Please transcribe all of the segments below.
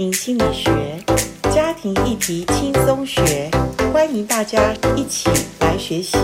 心理学，家庭议题轻松学，欢迎大家一起来学习。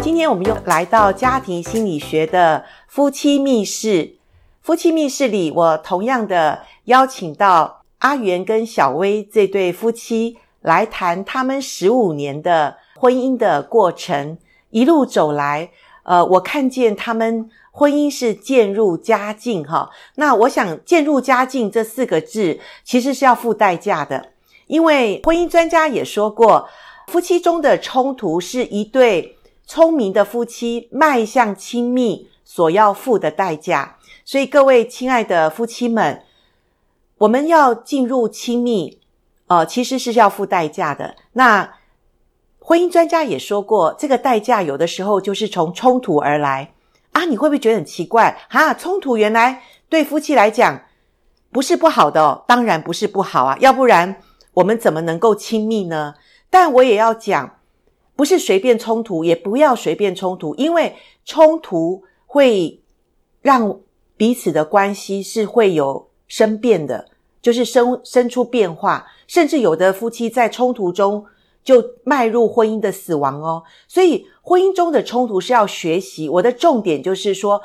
今天我们又来到家庭心理学的夫妻密室。夫妻密室里，我同样的邀请到阿元跟小薇这对夫妻来谈他们十五年的婚姻的过程，一路走来，呃，我看见他们。婚姻是渐入佳境，哈。那我想“渐入佳境”这四个字其实是要付代价的，因为婚姻专家也说过，夫妻中的冲突是一对聪明的夫妻迈向亲密所要付的代价。所以，各位亲爱的夫妻们，我们要进入亲密，呃，其实是要付代价的。那婚姻专家也说过，这个代价有的时候就是从冲突而来。啊，你会不会觉得很奇怪？哈，冲突原来对夫妻来讲不是不好的哦，当然不是不好啊，要不然我们怎么能够亲密呢？但我也要讲，不是随便冲突，也不要随便冲突，因为冲突会让彼此的关系是会有生变的，就是生生出变化，甚至有的夫妻在冲突中。就迈入婚姻的死亡哦，所以婚姻中的冲突是要学习。我的重点就是说，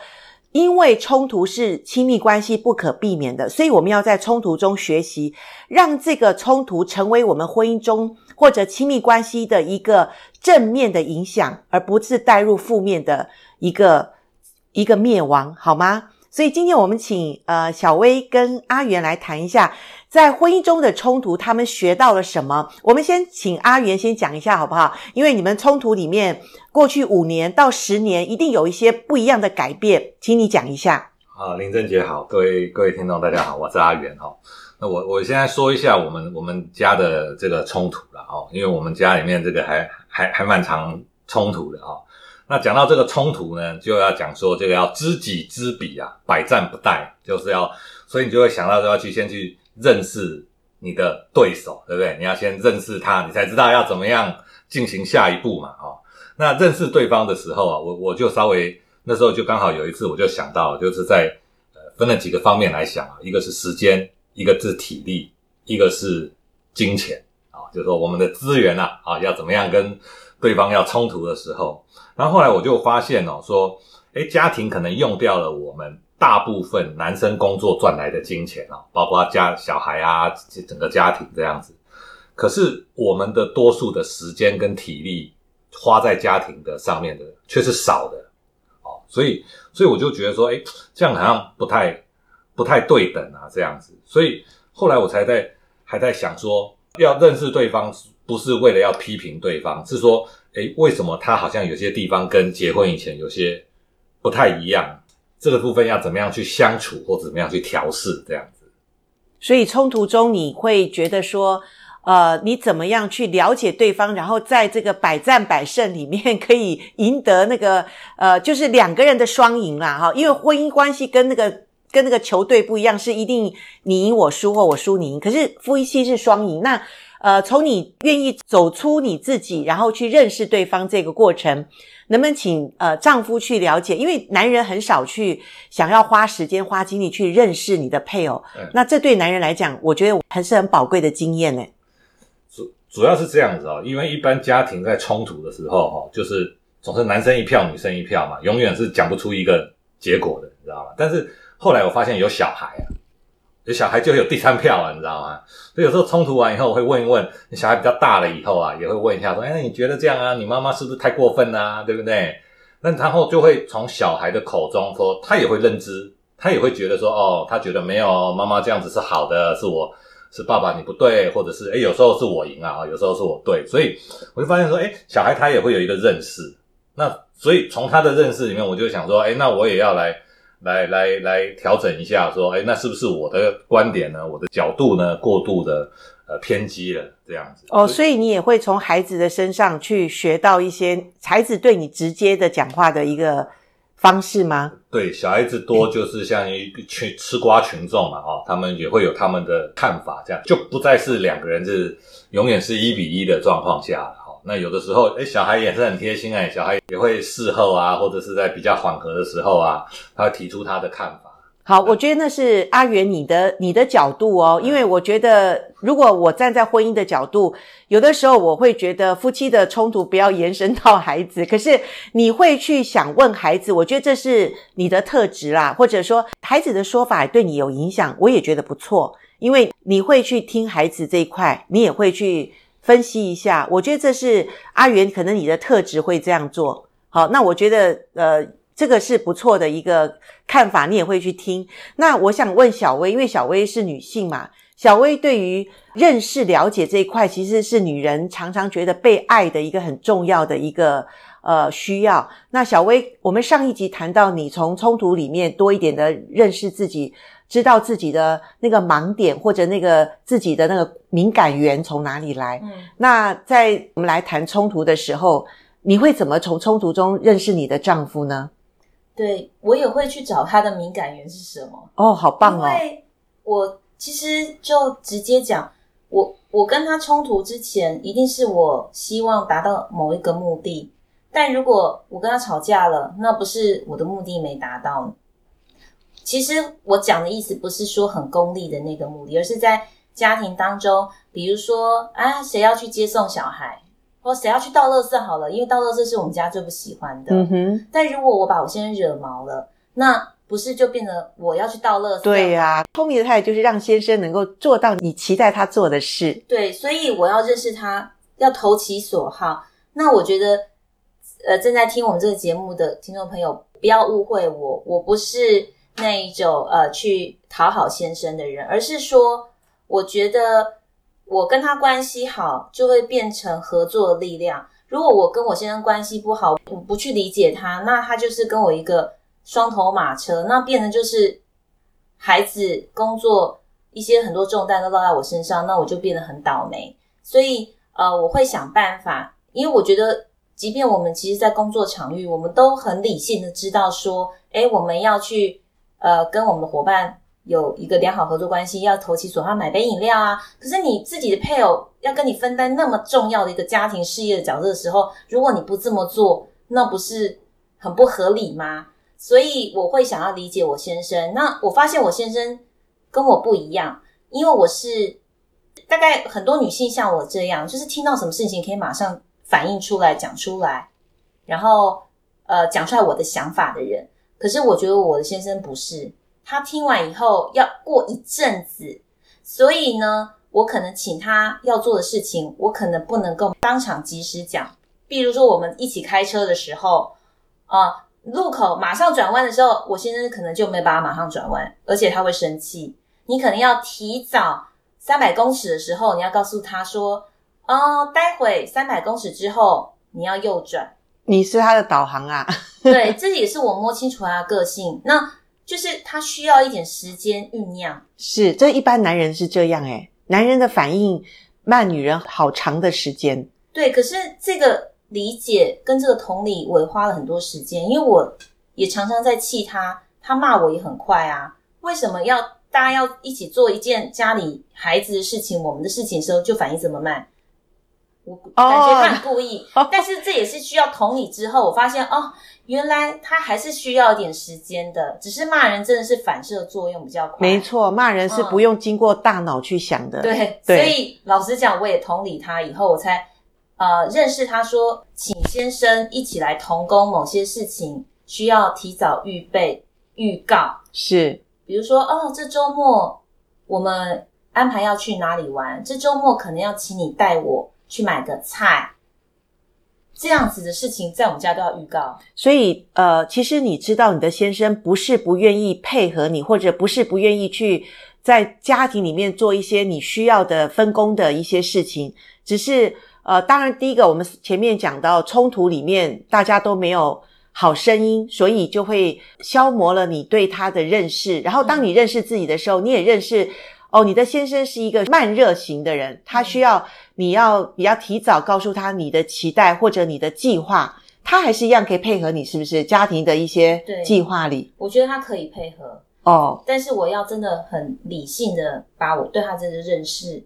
因为冲突是亲密关系不可避免的，所以我们要在冲突中学习，让这个冲突成为我们婚姻中或者亲密关系的一个正面的影响，而不是带入负面的一个一个灭亡，好吗？所以今天我们请呃小薇跟阿元来谈一下。在婚姻中的冲突，他们学到了什么？我们先请阿元先讲一下好不好？因为你们冲突里面，过去五年到十年，一定有一些不一样的改变，请你讲一下。好，玲贞杰好，各位各位听众大家好，我是阿元哈。那我我现在说一下我们我们家的这个冲突了哈，因为我们家里面这个还还还蛮常冲突的哈。那讲到这个冲突呢，就要讲说这个要知己知彼啊，百战不殆，就是要，所以你就会想到说要去先去。认识你的对手，对不对？你要先认识他，你才知道要怎么样进行下一步嘛。哦，那认识对方的时候啊，我我就稍微那时候就刚好有一次，我就想到，就是在呃分了几个方面来想啊，一个是时间，一个是体力，一个是金钱啊，就是说我们的资源啊啊要怎么样跟对方要冲突的时候，然后后来我就发现哦，说诶家庭可能用掉了我们。大部分男生工作赚来的金钱啊，包括家小孩啊，整个家庭这样子。可是我们的多数的时间跟体力花在家庭的上面的却是少的哦，所以所以我就觉得说，诶，这样好像不太不太对等啊，这样子。所以后来我才在还在想说，要认识对方不是为了要批评对方，是说，诶，为什么他好像有些地方跟结婚以前有些不太一样？这个部分要怎么样去相处，或怎么样去调试，这样子。所以冲突中，你会觉得说，呃，你怎么样去了解对方，然后在这个百战百胜里面，可以赢得那个，呃，就是两个人的双赢啦，哈。因为婚姻关系跟那个跟那个球队不一样，是一定你赢我输或我输你赢。可是夫妻是双赢，那呃，从你愿意走出你自己，然后去认识对方这个过程。能不能请呃丈夫去了解？因为男人很少去想要花时间花精力去认识你的配偶，嗯、那这对男人来讲，我觉得还是很宝贵的经验呢。主主要是这样子哦，因为一般家庭在冲突的时候哦，就是总是男生一票，女生一票嘛，永远是讲不出一个结果的，你知道吗？但是后来我发现有小孩啊。小孩就有第三票啊，你知道吗？所以有时候冲突完以后，我会问一问，小孩比较大了以后啊，也会问一下说，哎，你觉得这样啊？你妈妈是不是太过分啊？对不对？那然后就会从小孩的口中说，他也会认知，他也会觉得说，哦，他觉得没有妈妈这样子是好的，是我是爸爸你不对，或者是哎，有时候是我赢啊，有时候是我对，所以我就发现说，哎，小孩他也会有一个认识，那所以从他的认识里面，我就想说，哎，那我也要来。来来来，调整一下，说，哎，那是不是我的观点呢？我的角度呢，过度的呃偏激了，这样子。哦，所以你也会从孩子的身上去学到一些孩子对你直接的讲话的一个方式吗？对，小孩子多就是像一群吃瓜群众嘛，哦，他们也会有他们的看法，这样就不再是两个人是永远是一比一的状况下了。那有的时候，诶小孩也是很贴心诶小孩也会事后啊，或者是在比较缓和的时候啊，他提出他的看法。好，我觉得那是阿元你的你的角度哦，因为我觉得如果我站在婚姻的角度，有的时候我会觉得夫妻的冲突不要延伸到孩子，可是你会去想问孩子，我觉得这是你的特质啦，或者说孩子的说法对你有影响，我也觉得不错，因为你会去听孩子这一块，你也会去分析一下，我觉得这是阿元可能你的特质会这样做。好，那我觉得呃。这个是不错的一个看法，你也会去听。那我想问小薇，因为小薇是女性嘛，小薇对于认识、了解这一块，其实是女人常常觉得被爱的一个很重要的一个呃需要。那小薇，我们上一集谈到你从冲突里面多一点的认识自己，知道自己的那个盲点或者那个自己的那个敏感源从哪里来。嗯，那在我们来谈冲突的时候，你会怎么从冲突中认识你的丈夫呢？对，我也会去找他的敏感源是什么。哦，好棒哦！因为我其实就直接讲，我我跟他冲突之前，一定是我希望达到某一个目的。但如果我跟他吵架了，那不是我的目的没达到。其实我讲的意思不是说很功利的那个目的，而是在家庭当中，比如说啊，谁要去接送小孩？或谁要去倒垃圾好了，因为倒垃圾是我们家最不喜欢的。嗯哼。但如果我把我先生惹毛了，那不是就变成我要去倒垃圾？对呀、啊，聪明的态度就是让先生能够做到你期待他做的事。对，所以我要认识他，要投其所好。那我觉得，呃，正在听我们这个节目的听众朋友，不要误会我，我不是那一种呃去讨好先生的人，而是说，我觉得。我跟他关系好，就会变成合作的力量。如果我跟我先生关系不好，我不去理解他，那他就是跟我一个双头马车，那变成就是孩子、工作一些很多重担都落在我身上，那我就变得很倒霉。所以，呃，我会想办法，因为我觉得，即便我们其实，在工作场域，我们都很理性的知道说，诶，我们要去，呃，跟我们的伙伴。有一个良好合作关系，要投其所好，买杯饮料啊。可是你自己的配偶要跟你分担那么重要的一个家庭事业的角色的时候，如果你不这么做，那不是很不合理吗？所以我会想要理解我先生。那我发现我先生跟我不一样，因为我是大概很多女性像我这样，就是听到什么事情可以马上反应出来讲出来，然后呃讲出来我的想法的人。可是我觉得我的先生不是。他听完以后要过一阵子，所以呢，我可能请他要做的事情，我可能不能够当场及时讲。比如说，我们一起开车的时候，啊、路口马上转弯的时候，我先生可能就没办法马上转弯，而且他会生气。你可能要提早三百公尺的时候，你要告诉他说，哦、待会三百公尺之后你要右转。你是他的导航啊？对，这也是我摸清楚他的个性。那。就是他需要一点时间酝酿，是，这一般男人是这样诶，男人的反应慢，女人好长的时间。对，可是这个理解跟这个同理，我也花了很多时间，因为我也常常在气他，他骂我也很快啊。为什么要大家要一起做一件家里孩子的事情，我们的事情的时候就反应这么慢？我感觉他很故意，oh. 但是这也是需要同理之后，我发现哦。原来他还是需要一点时间的，只是骂人真的是反射作用比较快。没错，骂人是不用经过大脑去想的。嗯、对，对，所以老实讲，我也同理他以后，我才呃认识他说，请先生一起来同工某些事情，需要提早预备预告。是，比如说哦，这周末我们安排要去哪里玩，这周末可能要请你带我去买个菜。这样子的事情在我们家都要预告，所以呃，其实你知道你的先生不是不愿意配合你，或者不是不愿意去在家庭里面做一些你需要的分工的一些事情，只是呃，当然第一个我们前面讲到冲突里面大家都没有好声音，所以就会消磨了你对他的认识。然后当你认识自己的时候，你也认识。哦，你的先生是一个慢热型的人，他需要你要比较提早告诉他你的期待或者你的计划，他还是一样可以配合你，是不是？家庭的一些计划里，我觉得他可以配合哦，但是我要真的很理性的把我对他这个认识，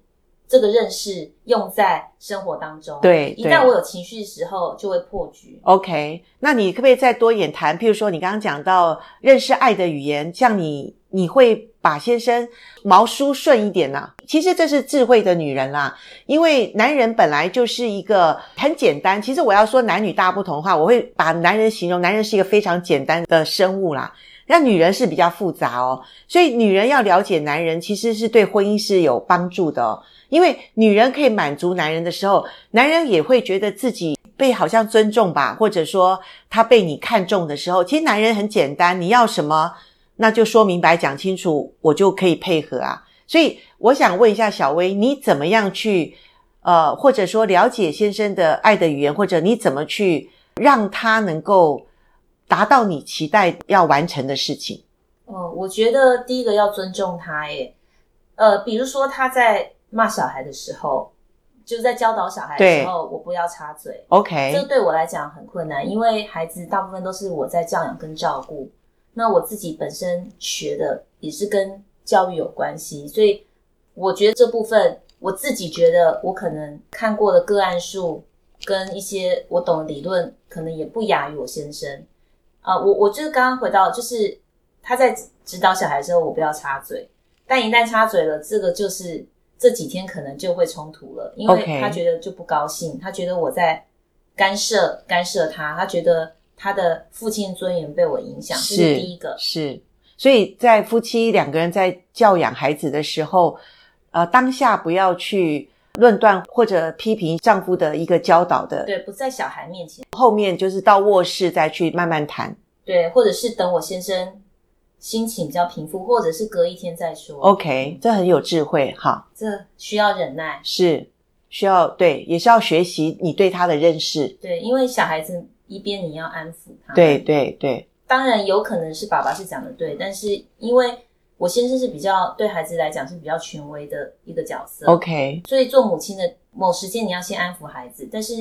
这个认识用在生活当中。对，一旦我有情绪的时候，就会破局。OK，那你可不可以再多一点谈？譬如说，你刚刚讲到认识爱的语言，像你。你会把先生毛梳顺一点呢、其实这是智慧的女人啦，因为男人本来就是一个很简单。其实我要说男女大不同的话，我会把男人形容男人是一个非常简单的生物啦，那女人是比较复杂哦。所以女人要了解男人，其实是对婚姻是有帮助的哦。因为女人可以满足男人的时候，男人也会觉得自己被好像尊重吧，或者说他被你看重的时候，其实男人很简单，你要什么？那就说明白讲清楚，我就可以配合啊。所以我想问一下小薇，你怎么样去呃，或者说了解先生的爱的语言，或者你怎么去让他能够达到你期待要完成的事情？哦，我觉得第一个要尊重他，耶。呃，比如说他在骂小孩的时候，就在教导小孩的时候，我不要插嘴。OK，这对我来讲很困难，因为孩子大部分都是我在教养跟照顾。那我自己本身学的也是跟教育有关系，所以我觉得这部分我自己觉得我可能看过的个案数跟一些我懂的理论，可能也不亚于我先生啊。我我就是刚刚回到，就是他在指导小孩之后，我不要插嘴，但一旦插嘴了，这个就是这几天可能就会冲突了，因为他觉得就不高兴，他觉得我在干涉干涉他，他觉得。他的父亲尊严被我影响，是，这是第一个。是，所以在夫妻两个人在教养孩子的时候，呃，当下不要去论断或者批评丈夫的一个教导的，对，不在小孩面前，后面就是到卧室再去慢慢谈，对，或者是等我先生心情比较平复，或者是隔一天再说。OK，这很有智慧哈，这需要忍耐，是需要对，也是要学习你对他的认识，对，因为小孩子。一边你要安抚他，对对对，当然有可能是爸爸是讲的对，但是因为我先生是比较对孩子来讲是比较权威的一个角色，OK，所以做母亲的某时间你要先安抚孩子，但是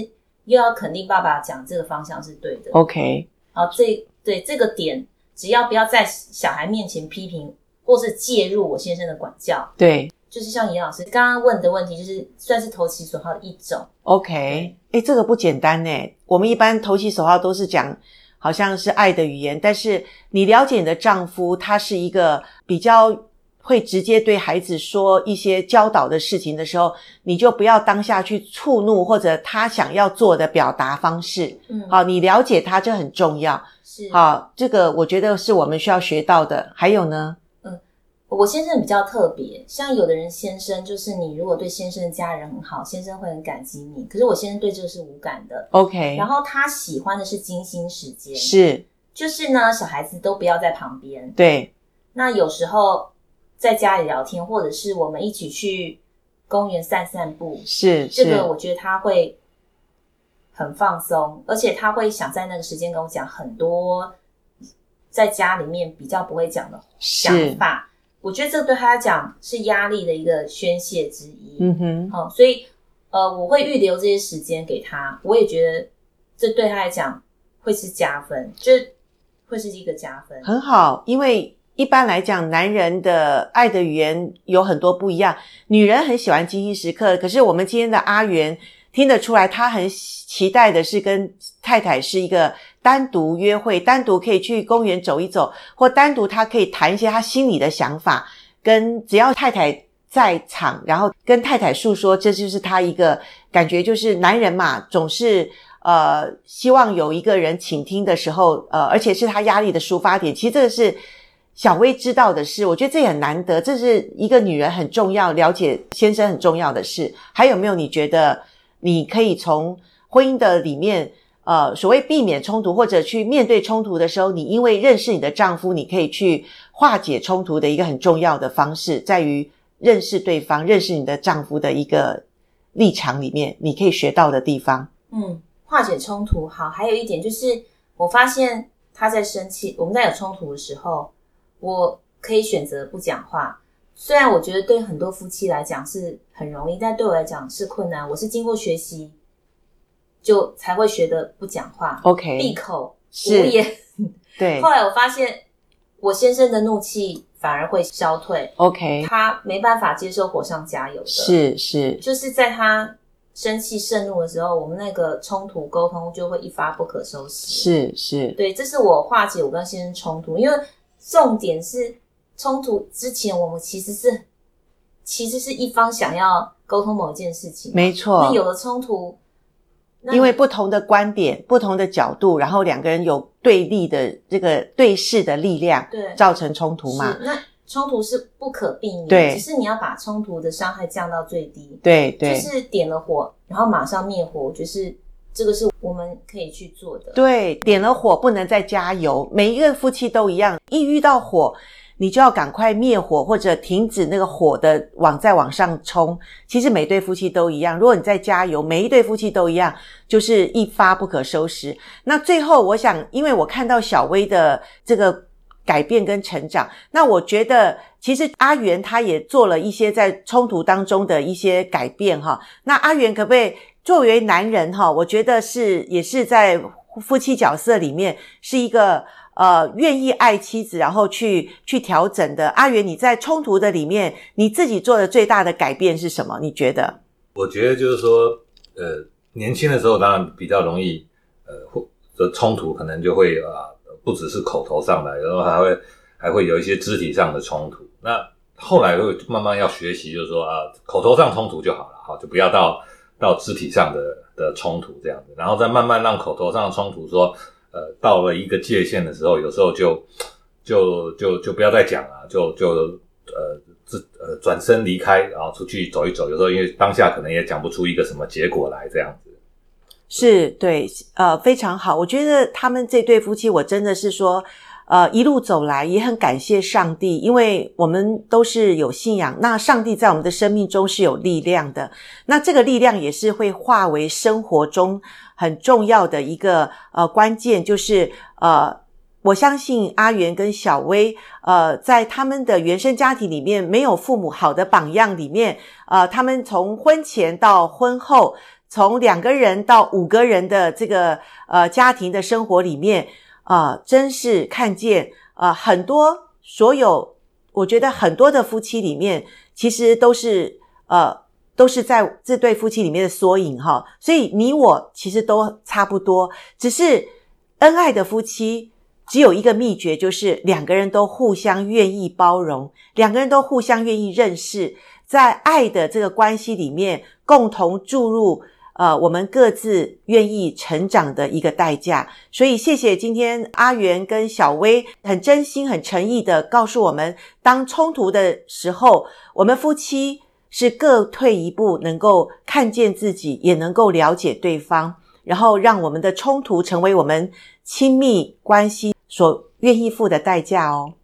又要肯定爸爸讲这个方向是对的，OK，好，这对这个点，只要不要在小孩面前批评或是介入我先生的管教，对。就是像严老师刚刚问的问题，就是算是投其所好的一种。OK，诶，这个不简单呢。我们一般投其所好都是讲好像是爱的语言，但是你了解你的丈夫，他是一个比较会直接对孩子说一些教导的事情的时候，你就不要当下去触怒或者他想要做的表达方式。嗯，好，你了解他这很重要。是，好，这个我觉得是我们需要学到的。还有呢？我先生比较特别，像有的人先生就是你如果对先生的家人很好，先生会很感激你。可是我先生对这个是无感的。OK，然后他喜欢的是精心时间，是，就是呢，小孩子都不要在旁边。对，那有时候在家里聊天，或者是我们一起去公园散散步，是，这个我觉得他会很放松，而且他会想在那个时间跟我讲很多在家里面比较不会讲的想法。我觉得这对他来讲是压力的一个宣泄之一。嗯哼，好、哦，所以呃，我会预留这些时间给他。我也觉得这对他来讲会是加分，就会是一个加分。很好，因为一般来讲，男人的爱的语言有很多不一样。女人很喜欢精心时刻，可是我们今天的阿元听得出来，他很期待的是跟太太是一个。单独约会，单独可以去公园走一走，或单独他可以谈一些他心里的想法，跟只要太太在场，然后跟太太诉说，这就是他一个感觉，就是男人嘛，总是呃希望有一个人倾听的时候，呃，而且是他压力的抒发点。其实这个是小薇知道的事，我觉得这也很难得，这是一个女人很重要了解先生很重要的事。还有没有你觉得你可以从婚姻的里面？呃，所谓避免冲突或者去面对冲突的时候，你因为认识你的丈夫，你可以去化解冲突的一个很重要的方式，在于认识对方、认识你的丈夫的一个立场里面，你可以学到的地方。嗯，化解冲突好，还有一点就是，我发现他在生气，我们在有冲突的时候，我可以选择不讲话。虽然我觉得对很多夫妻来讲是很容易，但对我来讲是困难。我是经过学习。就才会学得不讲话，OK，闭口无言。对，后来我发现，我先生的怒气反而会消退，OK，他没办法接受火上加油的，是是，就是在他生气盛怒的时候，我们那个冲突沟通就会一发不可收拾，是是，对，这是我化解我跟先生冲突，因为重点是冲突之前，我们其实是其实是一方想要沟通某一件事情，没错。那有了冲突，因为不同的观点、不同的角度，然后两个人有对立的这个对视的力量，对，造成冲突嘛。那冲突是不可避免，对，只是你要把冲突的伤害降到最低，对对，就是点了火，然后马上灭火，就是。这个是我们可以去做的。对，点了火不能再加油。每一个夫妻都一样，一遇到火，你就要赶快灭火或者停止那个火的往再往上冲。其实每对夫妻都一样，如果你再加油，每一对夫妻都一样，就是一发不可收拾。那最后，我想，因为我看到小薇的这个改变跟成长，那我觉得其实阿元他也做了一些在冲突当中的一些改变哈。那阿元可不可以？作为男人哈，我觉得是也是在夫妻角色里面是一个呃愿意爱妻子，然后去去调整的。阿元，你在冲突的里面，你自己做的最大的改变是什么？你觉得？我觉得就是说，呃，年轻的时候当然比较容易，呃，的冲突可能就会啊、不只是口头上的，然后还会还会有一些肢体上的冲突。那后来会慢慢要学习，就是说啊，口头上冲突就好了，好，就不要到。到肢体上的的冲突这样子，然后再慢慢让口头上的冲突说，呃，到了一个界限的时候，有时候就就就就不要再讲了，就就呃自呃转身离开，然后出去走一走。有时候因为当下可能也讲不出一个什么结果来，这样子。是，对，呃，非常好。我觉得他们这对夫妻，我真的是说。呃，一路走来也很感谢上帝，因为我们都是有信仰。那上帝在我们的生命中是有力量的，那这个力量也是会化为生活中很重要的一个呃关键，就是呃，我相信阿元跟小薇，呃，在他们的原生家庭里面没有父母好的榜样里面，呃，他们从婚前到婚后，从两个人到五个人的这个呃家庭的生活里面。啊、真是看见啊、很多所有，我觉得很多的夫妻里面，其实都是呃，都是在这对夫妻里面的缩影哈。所以你我其实都差不多，只是恩爱的夫妻只有一个秘诀，就是两个人都互相愿意包容，两个人都互相愿意认识，在爱的这个关系里面共同注入。呃，我们各自愿意成长的一个代价，所以谢谢今天阿元跟小薇很真心、很诚意的告诉我们，当冲突的时候，我们夫妻是各退一步，能够看见自己，也能够了解对方，然后让我们的冲突成为我们亲密关系所愿意付的代价哦。